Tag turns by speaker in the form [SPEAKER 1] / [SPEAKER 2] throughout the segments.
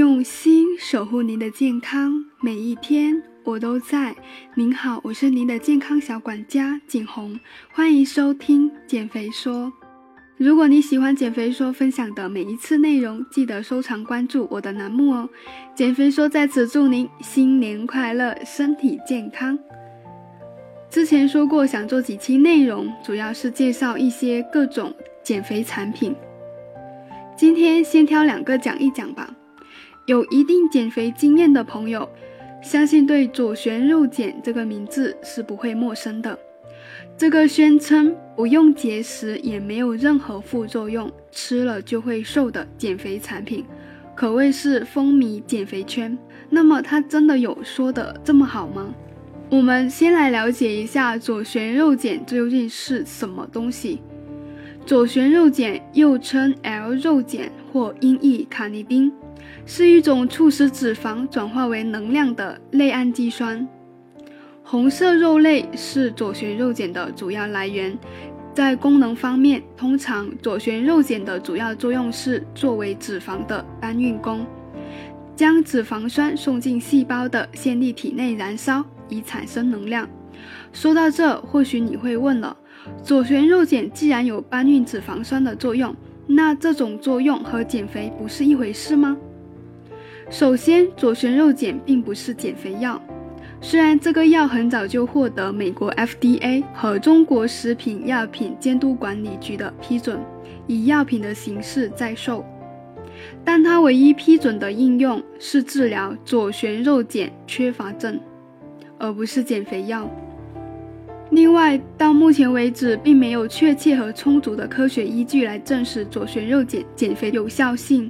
[SPEAKER 1] 用心守护您的健康，每一天我都在。您好，我是您的健康小管家景红，欢迎收听减肥说。如果你喜欢减肥说分享的每一次内容，记得收藏关注我的栏目哦。减肥说在此祝您新年快乐，身体健康。之前说过想做几期内容，主要是介绍一些各种减肥产品。今天先挑两个讲一讲吧。有一定减肥经验的朋友，相信对左旋肉碱这个名字是不会陌生的。这个宣称不用节食，也没有任何副作用，吃了就会瘦的减肥产品，可谓是风靡减肥圈。那么它真的有说的这么好吗？我们先来了解一下左旋肉碱究竟是什么东西。左旋肉碱又称 L 肉碱或音译卡尼丁。是一种促使脂肪转化为能量的类氨基酸。红色肉类是左旋肉碱的主要来源。在功能方面，通常左旋肉碱的主要作用是作为脂肪的搬运工，将脂肪酸送进细胞的线粒体内燃烧，以产生能量。说到这，或许你会问了：左旋肉碱既然有搬运脂肪酸的作用，那这种作用和减肥不是一回事吗？首先，左旋肉碱并不是减肥药。虽然这个药很早就获得美国 FDA 和中国食品药品监督管理局的批准，以药品的形式在售，但它唯一批准的应用是治疗左旋肉碱缺乏症，而不是减肥药。另外，到目前为止，并没有确切和充足的科学依据来证实左旋肉碱减肥有效性。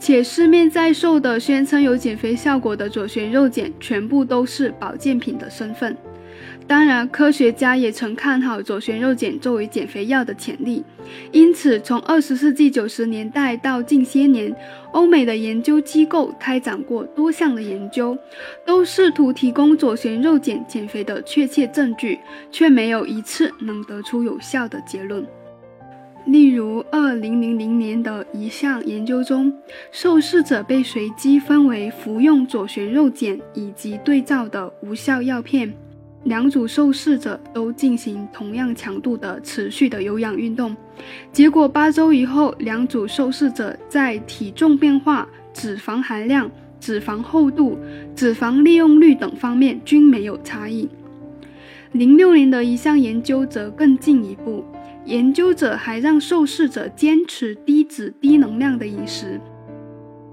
[SPEAKER 1] 且市面在售的宣称有减肥效果的左旋肉碱，全部都是保健品的身份。当然，科学家也曾看好左旋肉碱作为减肥药的潜力。因此，从二十世纪九十年代到近些年，欧美的研究机构开展过多项的研究，都试图提供左旋肉碱减肥的确切证据，却没有一次能得出有效的结论。例如，二零零零年的一项研究中，受试者被随机分为服用左旋肉碱以及对照的无效药片，两组受试者都进行同样强度的持续的有氧运动，结果八周以后，两组受试者在体重变化、脂肪含量、脂肪厚度、脂肪利用率等方面均没有差异。零六年的一项研究则更进一步。研究者还让受试者坚持低脂低能量的饮食，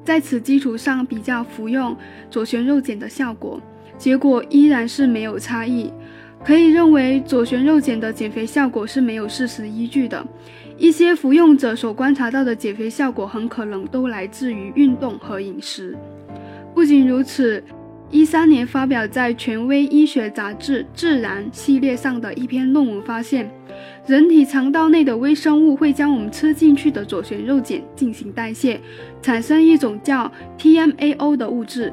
[SPEAKER 1] 在此基础上比较服用左旋肉碱的效果，结果依然是没有差异。可以认为左旋肉碱的减肥效果是没有事实依据的。一些服用者所观察到的减肥效果很可能都来自于运动和饮食。不仅如此，一三年发表在权威医学杂志《自然》系列上的一篇论文发现。人体肠道内的微生物会将我们吃进去的左旋肉碱进行代谢，产生一种叫 TMAO 的物质。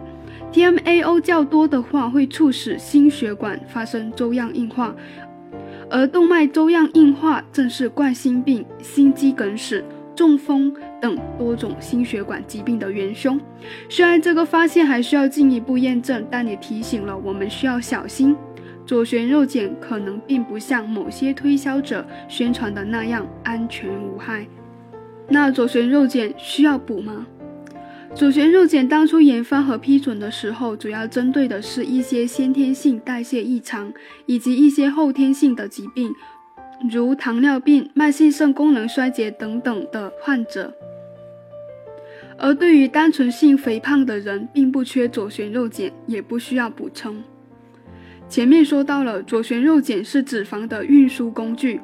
[SPEAKER 1] TMAO 较多的话，会促使心血管发生粥样硬化，而动脉粥样硬化正是冠心病、心肌梗死、中风等多种心血管疾病的元凶。虽然这个发现还需要进一步验证，但也提醒了我们需要小心。左旋肉碱可能并不像某些推销者宣传的那样安全无害。那左旋肉碱需要补吗？左旋肉碱当初研发和批准的时候，主要针对的是一些先天性代谢异常以及一些后天性的疾病，如糖尿病、慢性肾功能衰竭等等的患者。而对于单纯性肥胖的人，并不缺左旋肉碱，也不需要补充。前面说到了，左旋肉碱是脂肪的运输工具。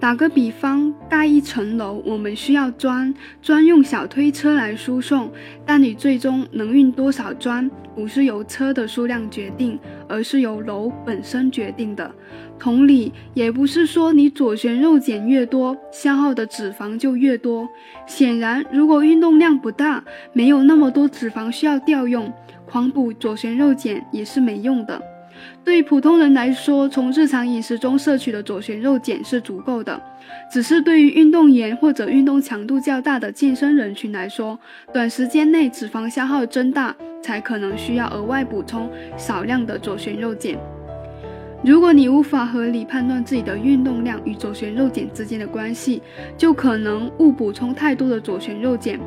[SPEAKER 1] 打个比方，盖一层楼，我们需要砖，专用小推车来输送。但你最终能运多少砖，不是由车的数量决定，而是由楼本身决定的。同理，也不是说你左旋肉碱越多，消耗的脂肪就越多。显然，如果运动量不大，没有那么多脂肪需要调用，狂补左旋肉碱也是没用的。对普通人来说，从日常饮食中摄取的左旋肉碱是足够的。只是对于运动员或者运动强度较大的健身人群来说，短时间内脂肪消耗增大，才可能需要额外补充少量的左旋肉碱。如果你无法合理判断自己的运动量与左旋肉碱之间的关系，就可能误补充太多的左旋肉碱。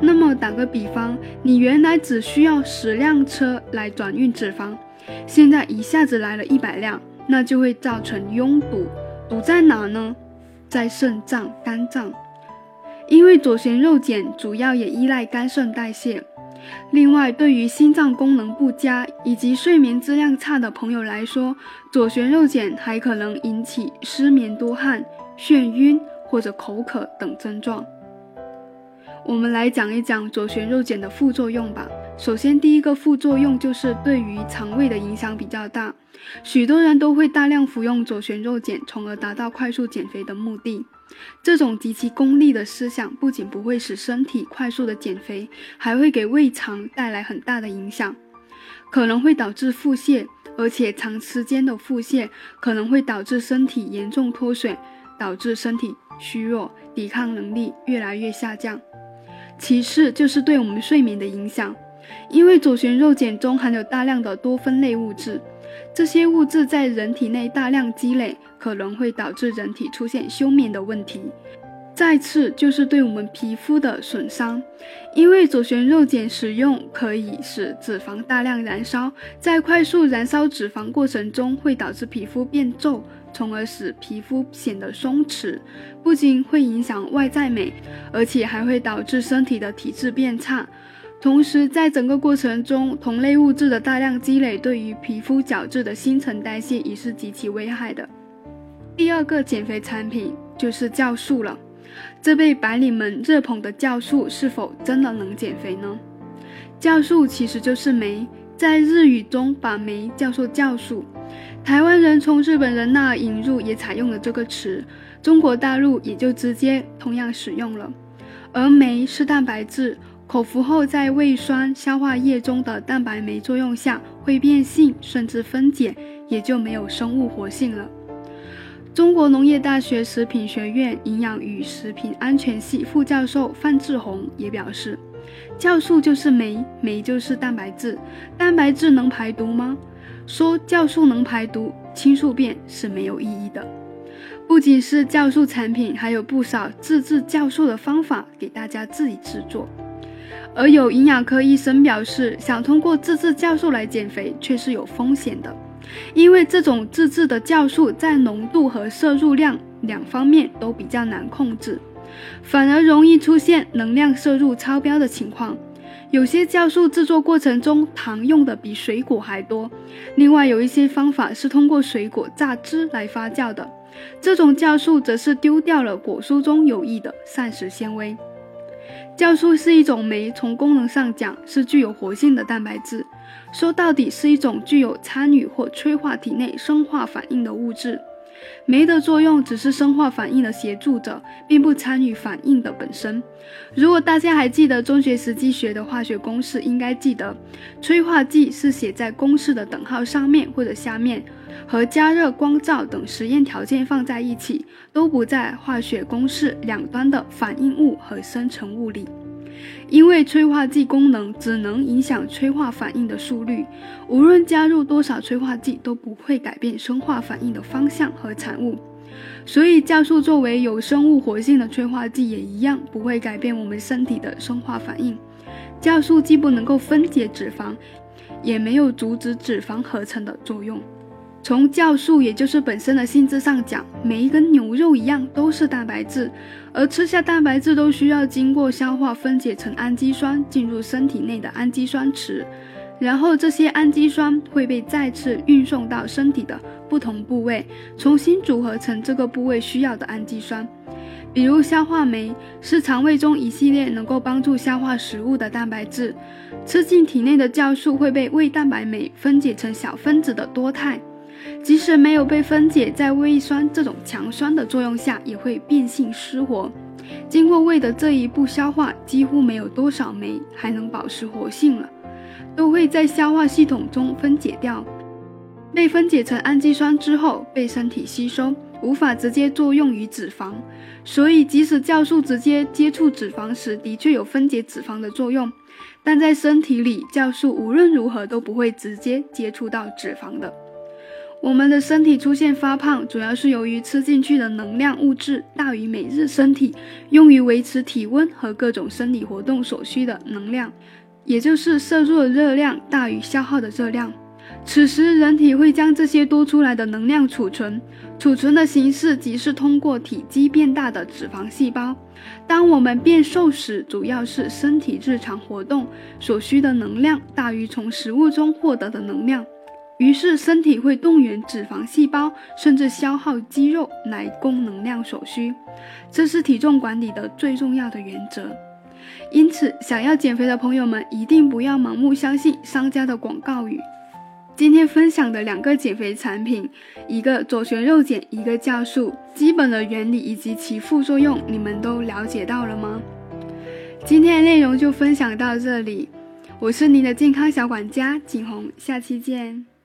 [SPEAKER 1] 那么打个比方，你原来只需要十辆车来转运脂肪，现在一下子来了一百辆，那就会造成拥堵。堵在哪呢？在肾脏、肝脏。因为左旋肉碱主要也依赖肝肾代谢。另外，对于心脏功能不佳以及睡眠质量差的朋友来说，左旋肉碱还可能引起失眠、多汗、眩晕或者口渴等症状。我们来讲一讲左旋肉碱的副作用吧。首先，第一个副作用就是对于肠胃的影响比较大，许多人都会大量服用左旋肉碱，从而达到快速减肥的目的。这种极其功利的思想不仅不会使身体快速的减肥，还会给胃肠带来很大的影响，可能会导致腹泻，而且长时间的腹泻可能会导致身体严重脱水，导致身体虚弱，抵抗能力越来越下降。其次就是对我们睡眠的影响，因为左旋肉碱中含有大量的多酚类物质。这些物质在人体内大量积累，可能会导致人体出现休眠的问题。再次就是对我们皮肤的损伤，因为左旋肉碱使用可以使脂肪大量燃烧，在快速燃烧脂肪过程中会导致皮肤变皱，从而使皮肤显得松弛，不仅会影响外在美，而且还会导致身体的体质变差。同时，在整个过程中，同类物质的大量积累对于皮肤角质的新陈代谢也是极其危害的。第二个减肥产品就是酵素了。这被白领们热捧的酵素是否真的能减肥呢？酵素其实就是酶，在日语中把酶叫做酵素。台湾人从日本人那引入，也采用了这个词，中国大陆也就直接同样使用了。而酶是蛋白质。口服后，在胃酸消化液中的蛋白酶作用下会变性，甚至分解，也就没有生物活性了。中国农业大学食品学院营养与食品安全系副教授范志红也表示，酵素就是酶，酶就是蛋白质，蛋白质能排毒吗？说酵素能排毒，轻速便是没有意义的。不仅是酵素产品，还有不少自制酵素的方法给大家自己制作。而有营养科医生表示，想通过自制酵素来减肥却是有风险的，因为这种自制的酵素在浓度和摄入量两方面都比较难控制，反而容易出现能量摄入超标的情况。有些酵素制作过程中糖用的比水果还多，另外有一些方法是通过水果榨汁来发酵的，这种酵素则是丢掉了果蔬中有益的膳食纤维。酵素是一种酶，从功能上讲是具有活性的蛋白质，说到底是一种具有参与或催化体内生化反应的物质。酶的作用只是生化反应的协助者，并不参与反应的本身。如果大家还记得中学时期学的化学公式，应该记得催化剂是写在公式的等号上面或者下面。和加热、光照等实验条件放在一起，都不在化学公式两端的反应物和生成物里。因为催化剂功能只能影响催化反应的速率，无论加入多少催化剂都不会改变生化反应的方向和产物。所以，酵素作为有生物活性的催化剂，也一样不会改变我们身体的生化反应。酵素既不能够分解脂肪，也没有阻止脂肪合成的作用。从酵素，也就是本身的性质上讲，每一根牛肉一样都是蛋白质，而吃下蛋白质都需要经过消化分解成氨基酸，进入身体内的氨基酸池，然后这些氨基酸会被再次运送到身体的不同部位，重新组合成这个部位需要的氨基酸。比如消化酶是肠胃中一系列能够帮助消化食物的蛋白质，吃进体内的酵素会被胃蛋白酶分解成小分子的多肽。即使没有被分解，在胃酸这种强酸的作用下，也会变性失活。经过胃的这一步消化，几乎没有多少酶还能保持活性了，都会在消化系统中分解掉。被分解成氨基酸之后被身体吸收，无法直接作用于脂肪。所以，即使酵素直接接触脂肪时，的确有分解脂肪的作用，但在身体里，酵素无论如何都不会直接接触到脂肪的。我们的身体出现发胖，主要是由于吃进去的能量物质大于每日身体用于维持体温和各种生理活动所需的能量，也就是摄入的热量大于消耗的热量。此时，人体会将这些多出来的能量储存，储存的形式即是通过体积变大的脂肪细胞。当我们变瘦时，主要是身体日常活动所需的能量大于从食物中获得的能量。于是，身体会动员脂肪细胞，甚至消耗肌肉来供能量所需。这是体重管理的最重要的原则。因此，想要减肥的朋友们一定不要盲目相信商家的广告语。今天分享的两个减肥产品，一个左旋肉碱，一个酵素，基本的原理以及其副作用，你们都了解到了吗？今天的内容就分享到这里，我是您的健康小管家景红，下期见。